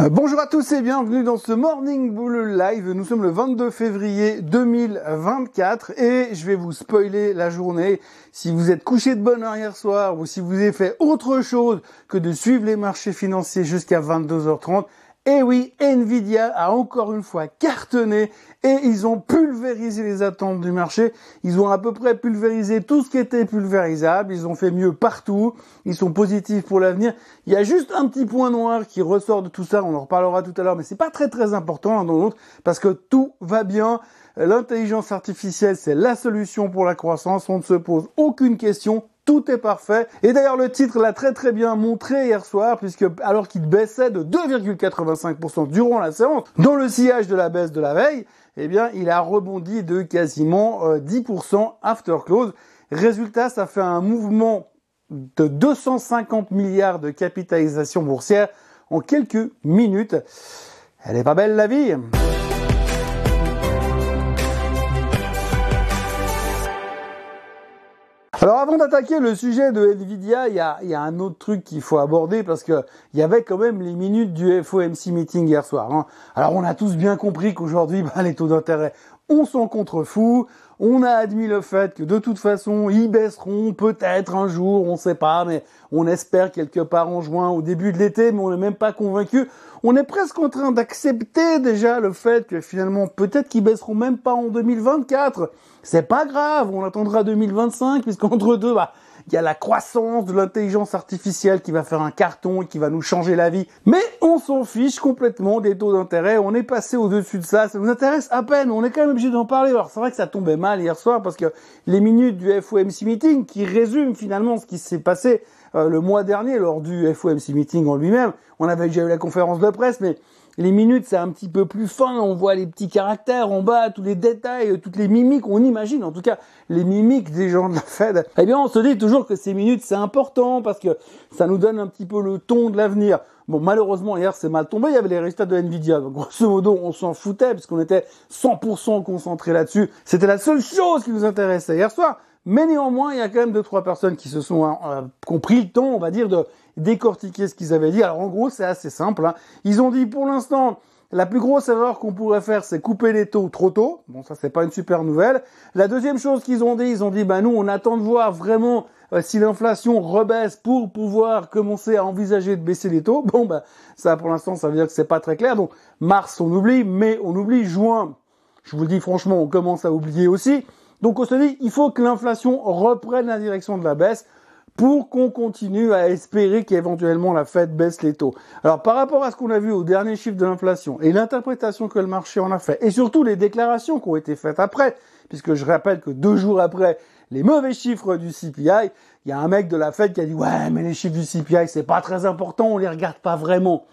Euh, bonjour à tous et bienvenue dans ce Morning Bull Live. Nous sommes le 22 février 2024 et je vais vous spoiler la journée. Si vous êtes couché de bonne heure hier soir ou si vous avez fait autre chose que de suivre les marchés financiers jusqu'à 22h30, et oui, Nvidia a encore une fois cartonné et ils ont pulvérisé les attentes du marché. Ils ont à peu près pulvérisé tout ce qui était pulvérisable. Ils ont fait mieux partout. Ils sont positifs pour l'avenir. Il y a juste un petit point noir qui ressort de tout ça. On en reparlera tout à l'heure, mais c'est pas très très important hein, dans l'autre parce que tout va bien. L'intelligence artificielle, c'est la solution pour la croissance. On ne se pose aucune question tout est parfait. Et d'ailleurs, le titre l'a très très bien montré hier soir, puisque alors qu'il baissait de 2,85% durant la séance, dans le sillage de la baisse de la veille, eh bien, il a rebondi de quasiment 10% euh, after close. Résultat, ça fait un mouvement de 250 milliards de capitalisation boursière en quelques minutes. Elle est pas belle la vie Alors avant d'attaquer le sujet de Nvidia, il y a, un autre truc qu'il faut aborder parce que il y avait quand même les minutes du FOMC meeting hier soir. Hein. Alors on a tous bien compris qu'aujourd'hui, bah, les taux d'intérêt, on s'en contrefou. On a admis le fait que de toute façon, ils baisseront peut-être un jour, on ne sait pas, mais on espère quelque part en juin, au début de l'été, mais on n'est même pas convaincu. On est presque en train d'accepter déjà le fait que finalement, peut-être qu'ils baisseront même pas en 2024. C'est pas grave, on attendra 2025, puisqu'entre deux, bah, il y a la croissance de l'intelligence artificielle qui va faire un carton et qui va nous changer la vie. Mais on s'en fiche complètement des taux d'intérêt. On est passé au-dessus de ça. Ça nous intéresse à peine. On est quand même obligé d'en parler. Alors c'est vrai que ça tombait mal hier soir parce que les minutes du FOMC meeting qui résument finalement ce qui s'est passé euh, le mois dernier lors du FOMC meeting en lui-même. On avait déjà eu la conférence de presse, mais les minutes, c'est un petit peu plus fin. On voit les petits caractères en bas, tous les détails, toutes les mimiques. On imagine, en tout cas, les mimiques des gens de la Fed. Eh bien, on se dit toujours que ces minutes, c'est important parce que ça nous donne un petit peu le ton de l'avenir. Bon, malheureusement, hier, c'est mal tombé. Il y avait les résultats de Nvidia. Donc, grosso modo, on s'en foutait puisqu'on était 100% concentré là-dessus. C'était la seule chose qui nous intéressait hier soir. Mais néanmoins, il y a quand même deux trois personnes qui se sont euh, compris le temps, on va dire, de décortiquer ce qu'ils avaient dit. Alors en gros, c'est assez simple. Hein. Ils ont dit pour l'instant, la plus grosse erreur qu'on pourrait faire, c'est couper les taux trop tôt. Bon, ça c'est pas une super nouvelle. La deuxième chose qu'ils ont dit, ils ont dit, bah nous, on attend de voir vraiment euh, si l'inflation rebaisse pour pouvoir commencer à envisager de baisser les taux. Bon, bah ça pour l'instant, ça veut dire que c'est pas très clair. Donc mars, on oublie, mais on oublie juin. Je vous le dis franchement, on commence à oublier aussi. Donc on se dit, il faut que l'inflation reprenne la direction de la baisse pour qu'on continue à espérer qu'éventuellement la Fed baisse les taux. Alors par rapport à ce qu'on a vu au dernier chiffre de l'inflation et l'interprétation que le marché en a fait, et surtout les déclarations qui ont été faites après, puisque je rappelle que deux jours après les mauvais chiffres du CPI, il y a un mec de la Fed qui a dit ouais mais les chiffres du CPI c'est pas très important, on les regarde pas vraiment.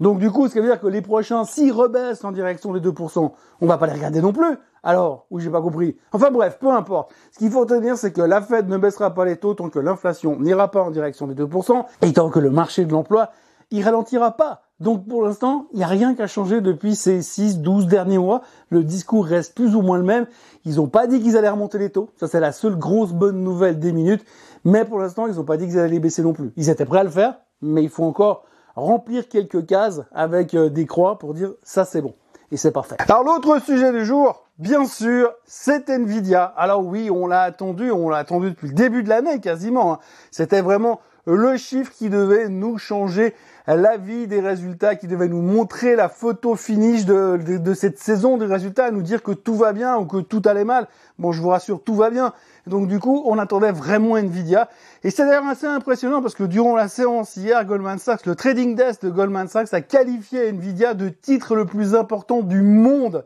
Donc du coup, ce qui veut dire que les prochains, s'ils rebaissent en direction des 2%, on va pas les regarder non plus. Alors, oui, j'ai pas compris. Enfin bref, peu importe. Ce qu'il faut retenir, c'est que la Fed ne baissera pas les taux tant que l'inflation n'ira pas en direction des 2%, et tant que le marché de l'emploi, il ralentira pas. Donc pour l'instant, il n'y a rien qu'à changer depuis ces 6, 12 derniers mois. Le discours reste plus ou moins le même. Ils n'ont pas dit qu'ils allaient remonter les taux. Ça, c'est la seule grosse bonne nouvelle des minutes. Mais pour l'instant, ils n'ont pas dit qu'ils allaient les baisser non plus. Ils étaient prêts à le faire, mais il faut encore remplir quelques cases avec euh, des croix pour dire ça c'est bon. Et c'est parfait. Alors l'autre sujet du jour, bien sûr, c'est Nvidia. Alors oui, on l'a attendu, on l'a attendu depuis le début de l'année quasiment. Hein. C'était vraiment le chiffre qui devait nous changer la vie des résultats, qui devait nous montrer la photo finish de, de, cette saison des résultats, nous dire que tout va bien ou que tout allait mal. Bon, je vous rassure, tout va bien. Donc du coup, on attendait vraiment Nvidia. Et c'est d'ailleurs assez impressionnant parce que durant la séance hier, Goldman Sachs, le trading desk de Goldman Sachs a qualifié Nvidia de titre le plus important du monde.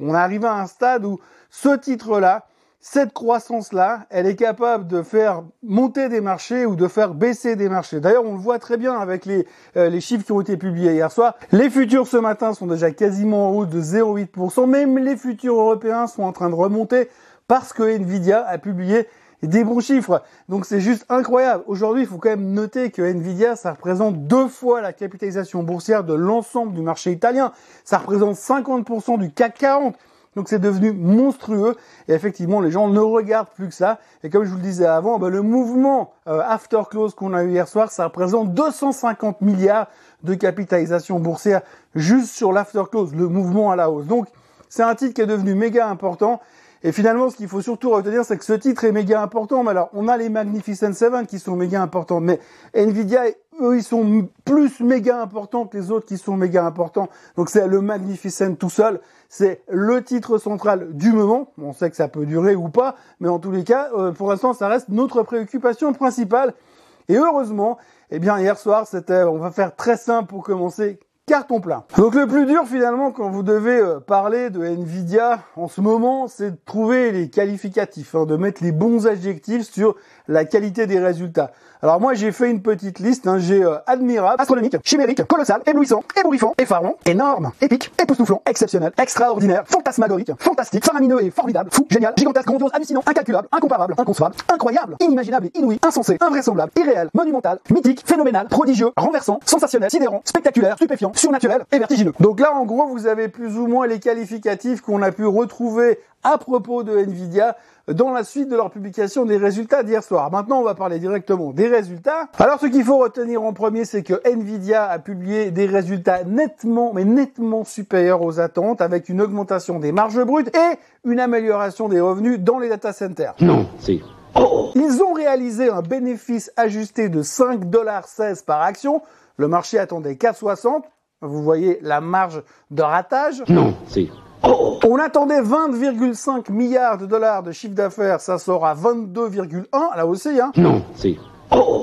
On est arrivé à un stade où ce titre-là, cette croissance-là, elle est capable de faire monter des marchés ou de faire baisser des marchés. D'ailleurs, on le voit très bien avec les, euh, les chiffres qui ont été publiés hier soir. Les futurs ce matin sont déjà quasiment en haut de 0,8%. Même les futurs européens sont en train de remonter parce que Nvidia a publié des bons chiffres. Donc c'est juste incroyable. Aujourd'hui, il faut quand même noter que Nvidia, ça représente deux fois la capitalisation boursière de l'ensemble du marché italien. Ça représente 50% du CAC 40. Donc c'est devenu monstrueux et effectivement les gens ne regardent plus que ça. Et comme je vous le disais avant, ben, le mouvement euh, after close qu'on a eu hier soir, ça représente 250 milliards de capitalisation boursière juste sur l'after close, le mouvement à la hausse. Donc c'est un titre qui est devenu méga important. Et finalement, ce qu'il faut surtout retenir, c'est que ce titre est méga important. Mais alors, on a les Magnificent Seven qui sont méga importants, mais Nvidia, eux, ils sont plus méga importants que les autres qui sont méga importants. Donc c'est le Magnificent tout seul. C'est le titre central du moment. On sait que ça peut durer ou pas, mais en tous les cas, euh, pour l'instant, ça reste notre préoccupation principale. Et heureusement, eh bien, hier soir, c'était, on va faire très simple pour commencer carton plein. Donc le plus dur finalement quand vous devez euh, parler de Nvidia en ce moment, c'est de trouver les qualificatifs, hein, de mettre les bons adjectifs sur la qualité des résultats. Alors moi j'ai fait une petite liste, hein. j'ai euh, admirable, astronomique, chimérique, colossal, éblouissant, ébouriffant, effarant, énorme, épique, époustouflant, exceptionnel, extraordinaire, fantasmagorique, fantastique, faramineux et formidable, fou, génial, gigantesque, grandiose, hallucinant, incalculable, incomparable, inconcevable, incroyable, inimaginable inouï, insensé, invraisemblable, irréel, monumental, mythique, phénoménal, prodigieux, renversant, sensationnel, sidérant, spectaculaire, stupéfiant, surnaturel et vertigineux. Donc là en gros vous avez plus ou moins les qualificatifs qu'on a pu retrouver à propos de Nvidia dans la suite de leur publication des résultats d'hier soir. Maintenant, on va parler directement des résultats. Alors, ce qu'il faut retenir en premier, c'est que Nvidia a publié des résultats nettement, mais nettement supérieurs aux attentes, avec une augmentation des marges brutes et une amélioration des revenus dans les data centers. Non, c'est Oh. Ils ont réalisé un bénéfice ajusté de 5,16$ par action. Le marché attendait 4,60$. Vous voyez la marge de ratage. Non, c'est On attendait 20,5 milliards de dollars de chiffre d'affaires, ça sort à 22,1 là aussi. Hein. non, c'est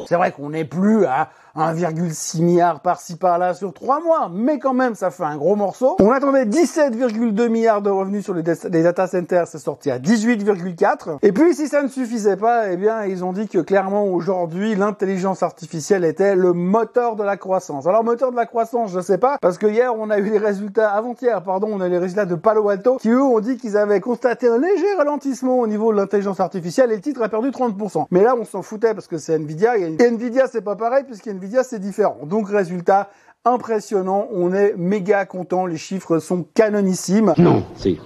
C'est vrai qu'on n'est plus à 1,6 milliard par-ci par-là sur trois mois, mais quand même ça fait un gros morceau. On attendait 17,2 milliards de revenus sur les data centers, c'est sorti à 18,4. Et puis si ça ne suffisait pas, eh bien ils ont dit que clairement aujourd'hui l'intelligence artificielle était le moteur de la croissance. Alors moteur de la croissance, je sais pas, parce que hier on a eu les résultats, avant-hier pardon, on a eu les résultats de Palo Alto qui eux ont dit qu'ils avaient constaté un léger ralentissement au niveau de l'intelligence artificielle et le titre a perdu 30%. Mais là on s'en foutait parce que c'est Nvidia et Nvidia c'est pas pareil puisque Nvidia c'est différent. Donc résultat impressionnant, on est méga content, les chiffres sont canonissimes. non, c'est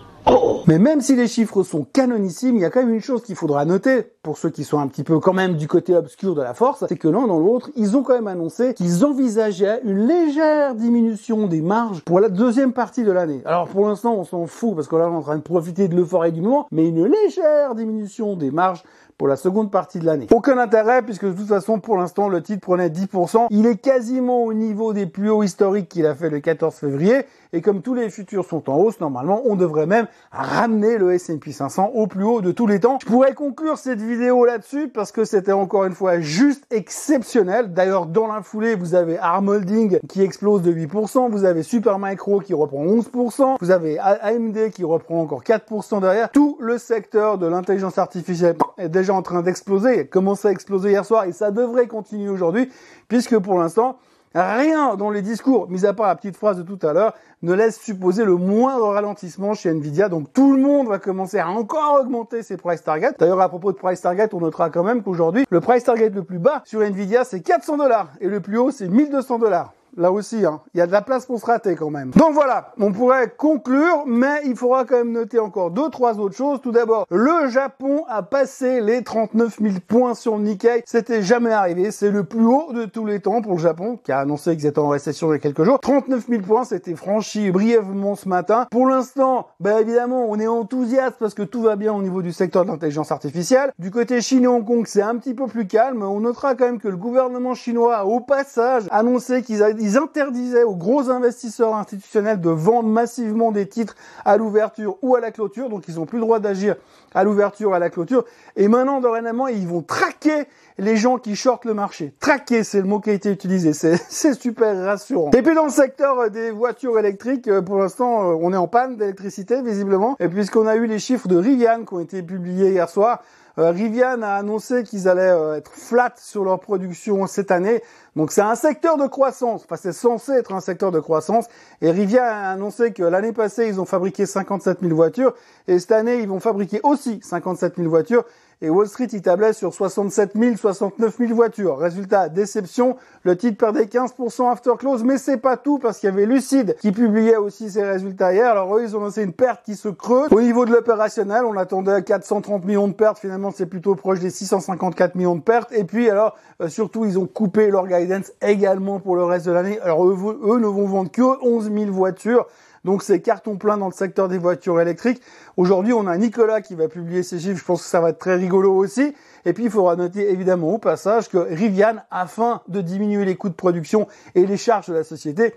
Mais même si les chiffres sont canonissimes, il y a quand même une chose qu'il faudra noter pour ceux qui sont un petit peu quand même du côté obscur de la force, c'est que l'un dans l'autre, ils ont quand même annoncé qu'ils envisageaient une légère diminution des marges pour la deuxième partie de l'année. Alors pour l'instant, on s'en fout parce que là, on est en train de profiter de l'euphorie du moment, mais une légère diminution des marges pour la seconde partie de l'année. Aucun intérêt puisque de toute façon pour l'instant le titre prenait 10%. Il est quasiment au niveau des plus hauts historiques qu'il a fait le 14 février et comme tous les futurs sont en hausse, normalement on devrait même ramener le S&P 500 au plus haut de tous les temps. Je pourrais conclure cette vidéo là-dessus parce que c'était encore une fois juste exceptionnel. D'ailleurs dans la foulée vous avez Arm Holding qui explose de 8%, vous avez Supermicro qui reprend 11%, vous avez AMD qui reprend encore 4% derrière. Tout le secteur de l'intelligence artificielle est déjà en train d'exploser, commencé à exploser hier soir et ça devrait continuer aujourd'hui puisque pour l'instant Rien dans les discours, mis à part la petite phrase de tout à l'heure, ne laisse supposer le moindre ralentissement chez Nvidia. Donc tout le monde va commencer à encore augmenter ses price targets. D'ailleurs, à propos de price target, on notera quand même qu'aujourd'hui, le price target le plus bas sur Nvidia, c'est 400 dollars et le plus haut, c'est 1200 dollars. Là aussi, hein, il y a de la place pour se rater quand même. Donc voilà, on pourrait conclure, mais il faudra quand même noter encore deux, trois autres choses. Tout d'abord, le Japon a passé les 39 000 points sur Nikkei. C'était jamais arrivé. C'est le plus haut de tous les temps pour le Japon, qui a annoncé qu'ils étaient en récession il y a quelques jours. 39 000 points, c'était franchi brièvement ce matin. Pour l'instant, bah évidemment, on est enthousiaste parce que tout va bien au niveau du secteur de l'intelligence artificielle. Du côté Chine et Hong Kong, c'est un petit peu plus calme. On notera quand même que le gouvernement chinois a au passage annoncé qu'ils a- ils interdisaient aux gros investisseurs institutionnels de vendre massivement des titres à l'ouverture ou à la clôture. Donc ils ont plus le droit d'agir à l'ouverture ou à la clôture. Et maintenant, dorénavant, ils vont traquer les gens qui shortent le marché. Traquer, c'est le mot qui a été utilisé. C'est, super rassurant. Et puis dans le secteur des voitures électriques, euh, pour l'instant, euh, on est en panne d'électricité, visiblement. Et puisqu'on a eu les chiffres de Rivian qui ont été publiés hier soir, euh, Rivian a annoncé qu'ils allaient euh, être flat sur leur production cette année. Donc c'est un secteur de croissance. Enfin, c'est censé être un secteur de croissance. Et Rivian a annoncé que l'année passée, ils ont fabriqué 57 000 voitures. Et cette année, ils vont fabriquer aussi 57 000 voitures. Et Wall Street y tablait sur 67 000, 69 000 voitures. Résultat, déception, le titre perdait 15% after close, mais c'est pas tout parce qu'il y avait Lucide qui publiait aussi ses résultats hier. Alors eux, ils ont lancé une perte qui se creuse. Au niveau de l'opérationnel, on attendait 430 millions de pertes, finalement c'est plutôt proche des 654 millions de pertes. Et puis alors, euh, surtout, ils ont coupé leur guidance également pour le reste de l'année. Alors eux, eux ne vont vendre que 11 000 voitures. Donc c'est carton plein dans le secteur des voitures électriques. Aujourd'hui, on a Nicolas qui va publier ses chiffres. Je pense que ça va être très rigolo aussi. Et puis, il faudra noter évidemment au passage que Rivian, afin de diminuer les coûts de production et les charges de la société,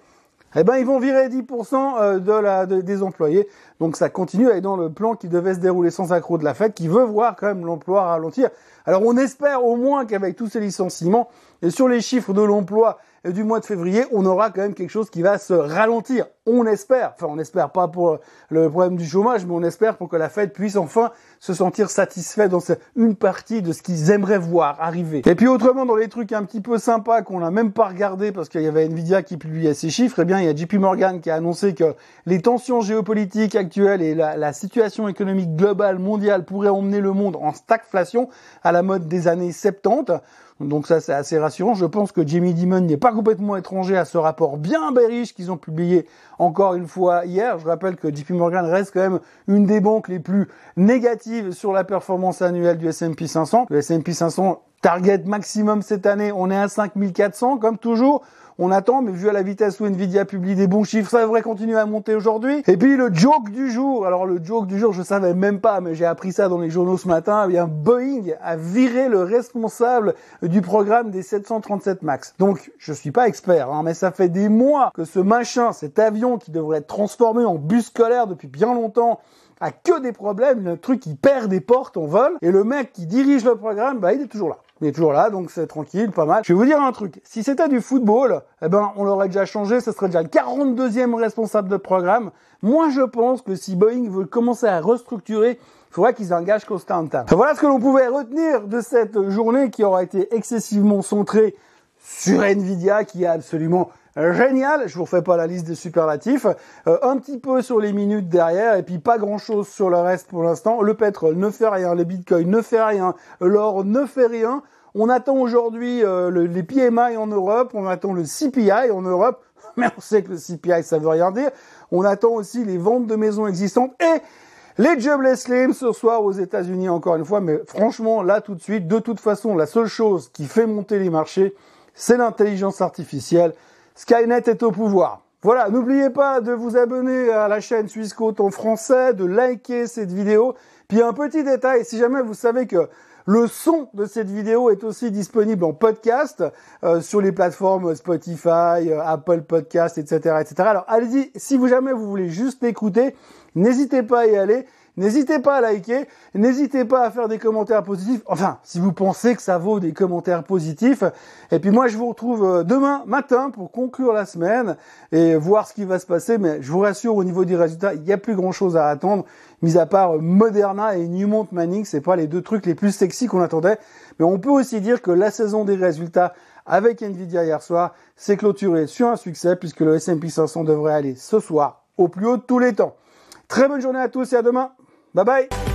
eh ben, ils vont virer 10% euh, de la, des employés. Donc ça continue à être dans le plan qui devait se dérouler sans accroc de la fête, qui veut voir quand même l'emploi ralentir. Alors on espère au moins qu'avec tous ces licenciements, et sur les chiffres de l'emploi du mois de février, on aura quand même quelque chose qui va se ralentir. On espère, enfin on espère pas pour le problème du chômage, mais on espère pour que la Fed puisse enfin se sentir satisfait dans une partie de ce qu'ils aimeraient voir arriver. Et puis autrement, dans les trucs un petit peu sympas qu'on n'a même pas regardé parce qu'il y avait Nvidia qui publiait ses chiffres, eh bien il y a JP Morgan qui a annoncé que les tensions géopolitiques actuelles et la, la situation économique globale mondiale pourraient emmener le monde en stagflation à la mode des années 70. Donc ça, c'est assez rassurant. Je pense que Jamie Dimon n'est pas complètement étranger à ce rapport bien bearish qu'ils ont publié encore une fois hier. Je rappelle que JP Morgan reste quand même une des banques les plus négatives sur la performance annuelle du S&P 500. Le S&P 500 target maximum cette année, on est à 5400 comme toujours. On attend, mais vu à la vitesse où Nvidia publie des bons chiffres, ça devrait continuer à monter aujourd'hui. Et puis le joke du jour. Alors le joke du jour, je savais même pas, mais j'ai appris ça dans les journaux ce matin. Eh bien, Boeing a viré le responsable du programme des 737 Max. Donc, je suis pas expert, hein, mais ça fait des mois que ce machin, cet avion qui devrait être transformé en bus scolaire depuis bien longtemps, a que des problèmes, le truc qui perd des portes en vol, et le mec qui dirige le programme, bah il est toujours là. Il est toujours là, donc c'est tranquille, pas mal. Je vais vous dire un truc. Si c'était du football, eh ben, on l'aurait déjà changé, ce serait déjà le 42e responsable de programme. Moi, je pense que si Boeing veut commencer à restructurer, il faudrait qu'ils engagent Constantin. Voilà ce que l'on pouvait retenir de cette journée qui aura été excessivement centrée sur Nvidia, qui a absolument génial. Je vous refais pas la liste des superlatifs. Euh, un petit peu sur les minutes derrière et puis pas grand chose sur le reste pour l'instant. Le pétrole ne fait rien, le bitcoin ne fait rien, l'or ne fait rien. On attend aujourd'hui euh, les PMI en Europe, on attend le CPI en Europe, mais on sait que le CPI ça veut rien dire. On attend aussi les ventes de maisons existantes et les jobless claims ce soir aux États-Unis encore une fois, mais franchement là tout de suite, de toute façon, la seule chose qui fait monter les marchés, c'est l'intelligence artificielle. Skynet est au pouvoir. Voilà, n'oubliez pas de vous abonner à la chaîne Swissquote en français, de liker cette vidéo. Puis un petit détail, si jamais vous savez que le son de cette vidéo est aussi disponible en podcast euh, sur les plateformes Spotify, euh, Apple Podcast, etc., etc. Alors allez-y, si vous jamais vous voulez juste l'écouter, n'hésitez pas à y aller. N'hésitez pas à liker, n'hésitez pas à faire des commentaires positifs. Enfin, si vous pensez que ça vaut des commentaires positifs. Et puis moi, je vous retrouve euh, demain matin pour conclure la semaine et voir ce qui va se passer. Mais je vous rassure, au niveau des résultats, il n'y a plus grand chose à attendre, mis à part Moderna et Newmont Manning. C'est pas les deux trucs les plus sexy qu'on attendait. Mais on peut aussi dire que la saison des résultats avec Nvidia hier soir s'est clôturée sur un succès puisque le S&P 500 devrait aller ce soir au plus haut de tous les temps. Très bonne journée à tous et à demain. Bye bye